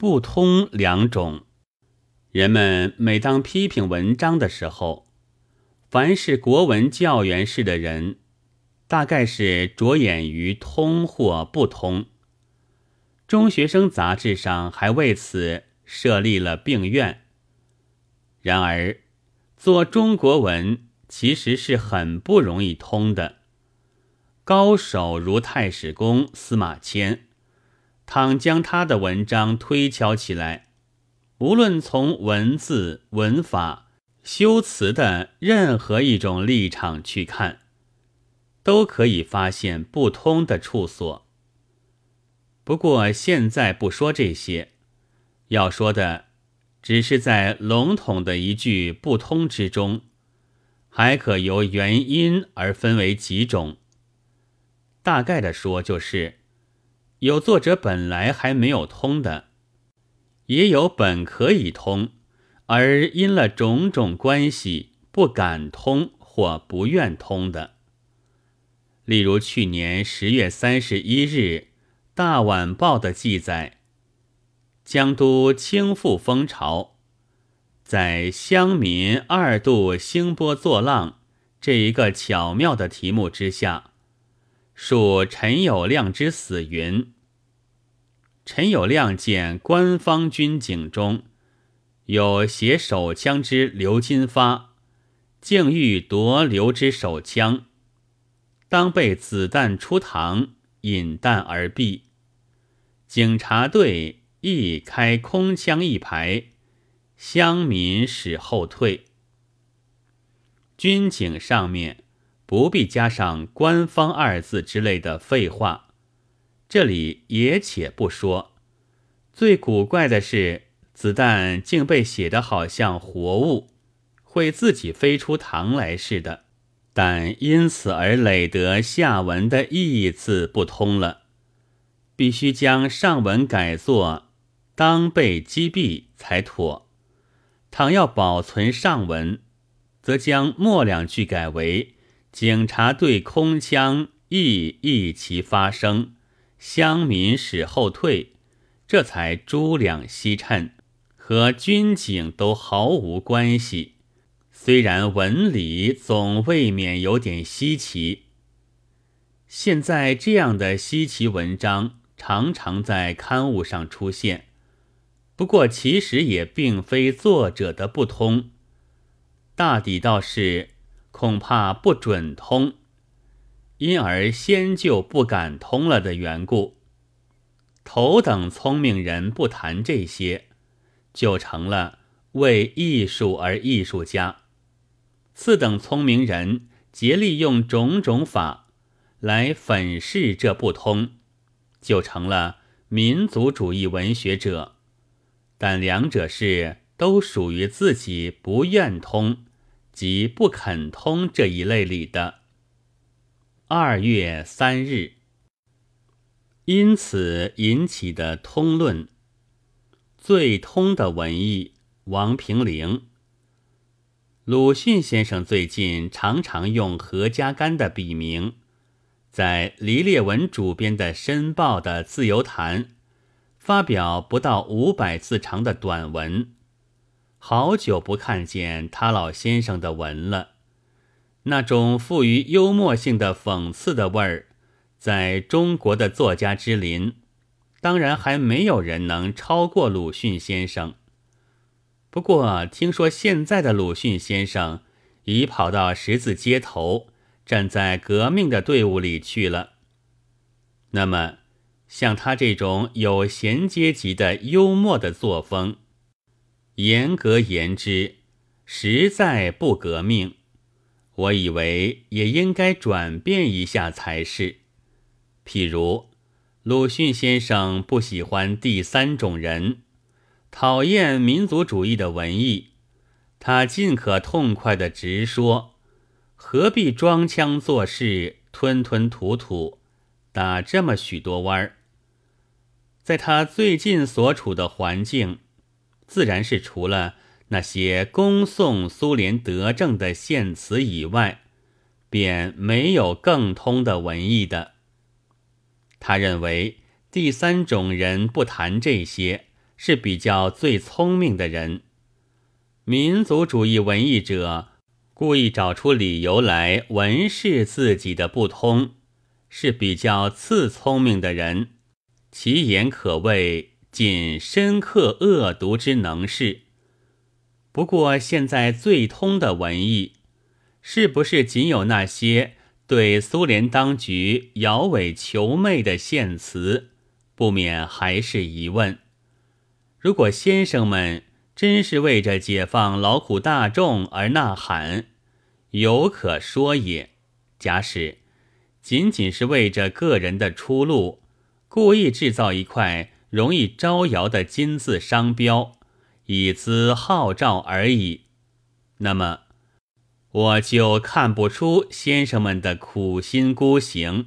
不通两种。人们每当批评文章的时候，凡是国文教员式的人，大概是着眼于通或不通。中学生杂志上还为此设立了病院。然而，做中国文其实是很不容易通的。高手如太史公司马迁，倘将他的文章推敲起来，无论从文字、文法、修辞的任何一种立场去看，都可以发现不通的处所。不过现在不说这些，要说的只是在笼统的一句不通之中，还可由原因而分为几种。大概的说，就是有作者本来还没有通的，也有本可以通，而因了种种关系不敢通或不愿通的。例如去年十月三十一日《大晚报》的记载：“江都倾覆风潮，在乡民二度兴波作浪这一个巧妙的题目之下。”述陈友谅之死云：陈友谅见官方军警中有携手枪之刘金发，竟欲夺刘之手枪，当被子弹出膛，引弹而毙。警察队亦开空枪一排，乡民使后退。军警上面。不必加上“官方”二字之类的废话，这里也且不说。最古怪的是，子弹竟被写得好像活物，会自己飞出膛来似的。但因此而累得下文的义字不通了，必须将上文改作“当被击毙”才妥。倘要保存上文，则将末两句改为。警察对空枪亦一齐发声，乡民使后退，这才诸两西衬，和军警都毫无关系。虽然文理总未免有点稀奇。现在这样的稀奇文章常常在刊物上出现，不过其实也并非作者的不通，大抵倒是。恐怕不准通，因而先就不敢通了的缘故。头等聪明人不谈这些，就成了为艺术而艺术家；次等聪明人竭力用种种法来粉饰这不通，就成了民族主义文学者。但两者是都属于自己不愿通。即不肯通这一类里的。二月三日，因此引起的通论，最通的文艺王平陵。鲁迅先生最近常常用何家干的笔名，在黎烈文主编的《申报》的自由谈发表不到五百字长的短文。好久不看见他老先生的文了，那种富于幽默性的讽刺的味儿，在中国的作家之林，当然还没有人能超过鲁迅先生。不过听说现在的鲁迅先生已跑到十字街头，站在革命的队伍里去了。那么，像他这种有闲阶级的幽默的作风。严格言之，实在不革命。我以为也应该转变一下才是。譬如，鲁迅先生不喜欢第三种人，讨厌民族主义的文艺，他尽可痛快的直说，何必装腔作势、吞吞吐吐，打这么许多弯儿？在他最近所处的环境。自然是除了那些恭颂苏联德政的献词以外，便没有更通的文艺的。他认为第三种人不谈这些，是比较最聪明的人。民族主义文艺者故意找出理由来文饰自己的不通，是比较次聪明的人，其言可谓仅深刻恶毒之能事。不过现在最通的文艺，是不是仅有那些对苏联当局摇尾求媚的献词？不免还是疑问。如果先生们真是为着解放劳苦大众而呐喊，有可说也；假使仅仅是为着个人的出路，故意制造一块容易招摇的金字商标，以资号召而已，那么我就看不出先生们的苦心孤行，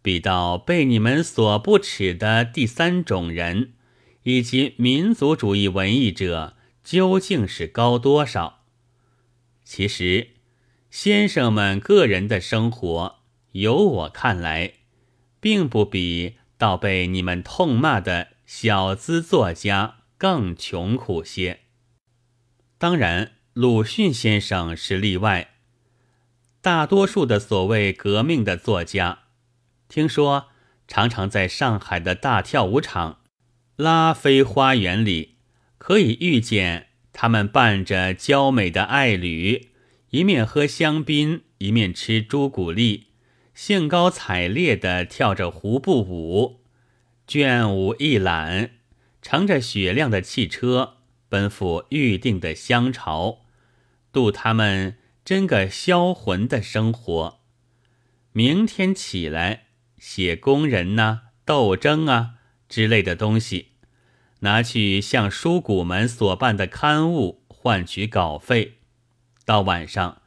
比到被你们所不耻的第三种人。以及民族主义文艺者究竟是高多少？其实，先生们个人的生活，由我看来，并不比倒被你们痛骂的小资作家更穷苦些。当然，鲁迅先生是例外。大多数的所谓革命的作家，听说常常在上海的大跳舞场。拉菲花园里，可以遇见他们伴着娇美的爱侣，一面喝香槟，一面吃朱古力，兴高采烈地跳着胡步舞，倦舞一览，乘着雪亮的汽车奔赴预定的乡巢，度他们真个销魂的生活。明天起来写工人呐、斗争啊之类的东西。拿去向书谷们所办的刊物换取稿费，到晚上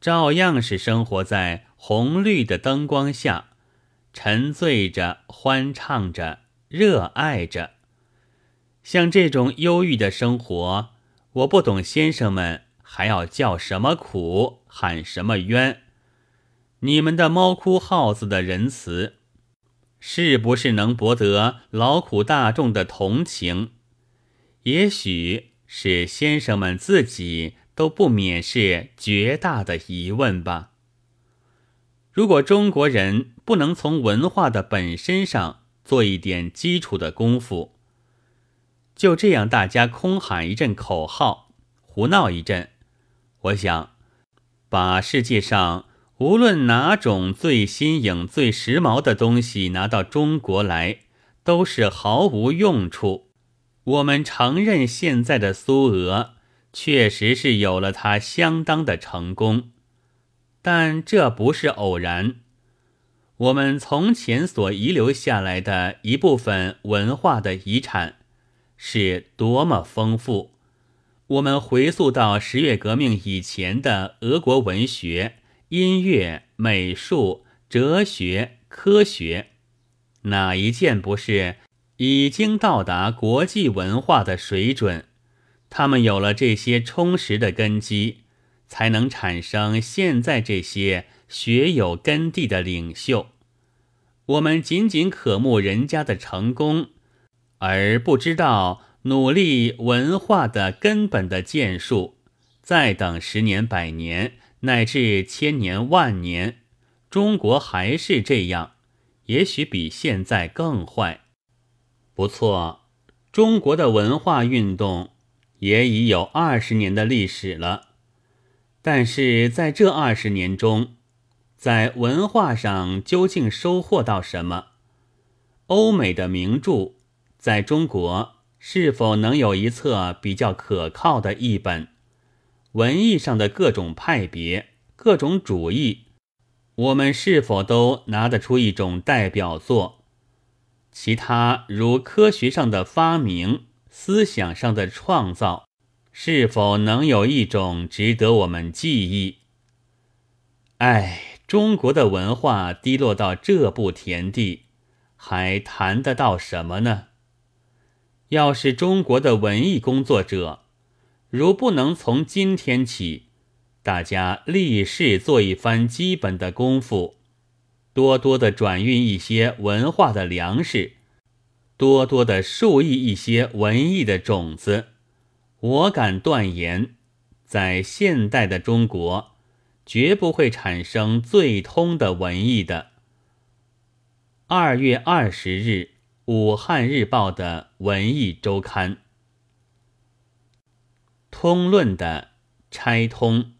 照样是生活在红绿的灯光下，沉醉着、欢唱着、热爱着。像这种忧郁的生活，我不懂先生们还要叫什么苦，喊什么冤？你们的猫哭耗子的仁慈。是不是能博得劳苦大众的同情？也许是先生们自己都不免是绝大的疑问吧。如果中国人不能从文化的本身上做一点基础的功夫，就这样大家空喊一阵口号，胡闹一阵，我想把世界上。无论哪种最新颖、最时髦的东西拿到中国来，都是毫无用处。我们承认现在的苏俄确实是有了它相当的成功，但这不是偶然。我们从前所遗留下来的一部分文化的遗产是多么丰富！我们回溯到十月革命以前的俄国文学。音乐、美术、哲学、科学，哪一件不是已经到达国际文化的水准？他们有了这些充实的根基，才能产生现在这些学有根蒂的领袖。我们仅仅渴慕人家的成功，而不知道努力文化的根本的建树。再等十年、百年。乃至千年万年，中国还是这样，也许比现在更坏。不错，中国的文化运动也已有二十年的历史了。但是在这二十年中，在文化上究竟收获到什么？欧美的名著在中国是否能有一册比较可靠的译本？文艺上的各种派别、各种主义，我们是否都拿得出一种代表作？其他如科学上的发明、思想上的创造，是否能有一种值得我们记忆？哎，中国的文化低落到这步田地，还谈得到什么呢？要是中国的文艺工作者，如不能从今天起，大家立誓做一番基本的功夫，多多的转运一些文化的粮食，多多的树益一些文艺的种子，我敢断言，在现代的中国，绝不会产生最通的文艺的。二月二十日，《武汉日报》的文艺周刊，通论的拆通，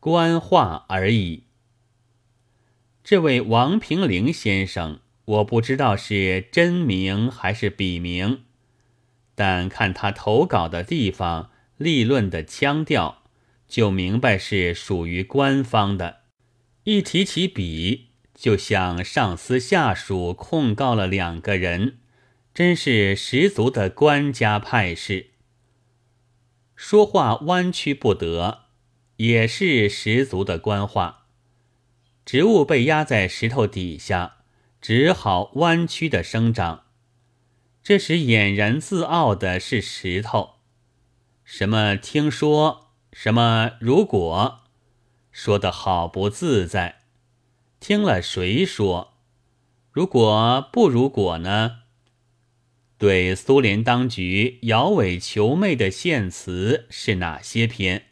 官话而已。这位王平陵先生，我不知道是真名还是笔名，但看他投稿的地方、立论的腔调，就明白是属于官方的。一提起笔。就像上司下属控告了两个人，真是十足的官家派式。说话弯曲不得，也是十足的官话。植物被压在石头底下，只好弯曲的生长。这时俨然自傲的是石头。什么听说，什么如果，说的好不自在。听了谁说？如果不如果呢？对苏联当局摇尾求媚的献词是哪些篇？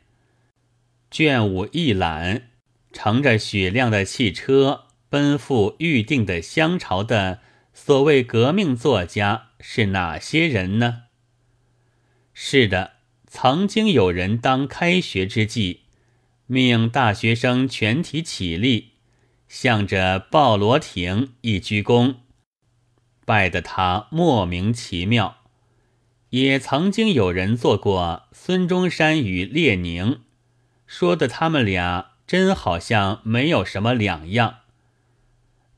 卷五一览，乘着雪亮的汽车奔赴预定的乡朝的所谓革命作家是哪些人呢？是的，曾经有人当开学之际，命大学生全体起立。向着鲍罗廷一鞠躬，拜得他莫名其妙。也曾经有人做过孙中山与列宁，说的他们俩真好像没有什么两样。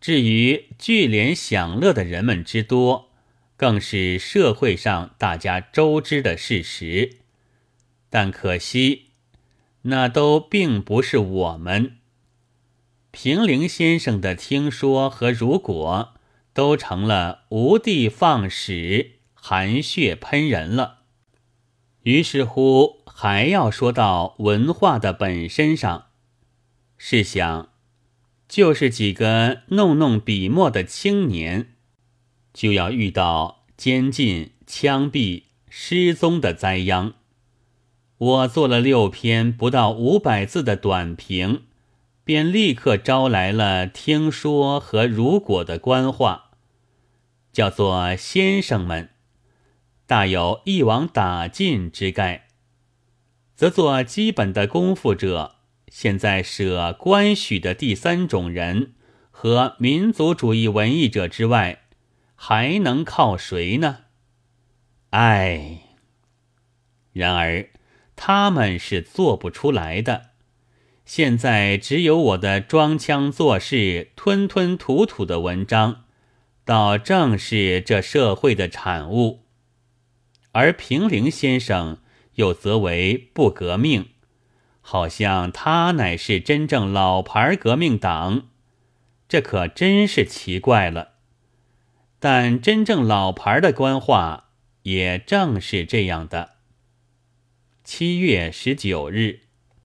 至于聚敛享乐的人们之多，更是社会上大家周知的事实。但可惜，那都并不是我们。平陵先生的听说和如果都成了无地放矢、含血喷人了。于是乎，还要说到文化的本身上。试想，就是几个弄弄笔墨的青年，就要遇到监禁、枪毙、失踪的灾殃。我做了六篇不到五百字的短评。便立刻招来了听说和如果的官话，叫做先生们，大有一网打尽之概。则做基本的功夫者，现在舍官许的第三种人和民族主义文艺者之外，还能靠谁呢？唉，然而他们是做不出来的。现在只有我的装腔作势、吞吞吐吐的文章，倒正是这社会的产物。而平陵先生又则为不革命，好像他乃是真正老牌革命党，这可真是奇怪了。但真正老牌的官话也正是这样的。七月十九日。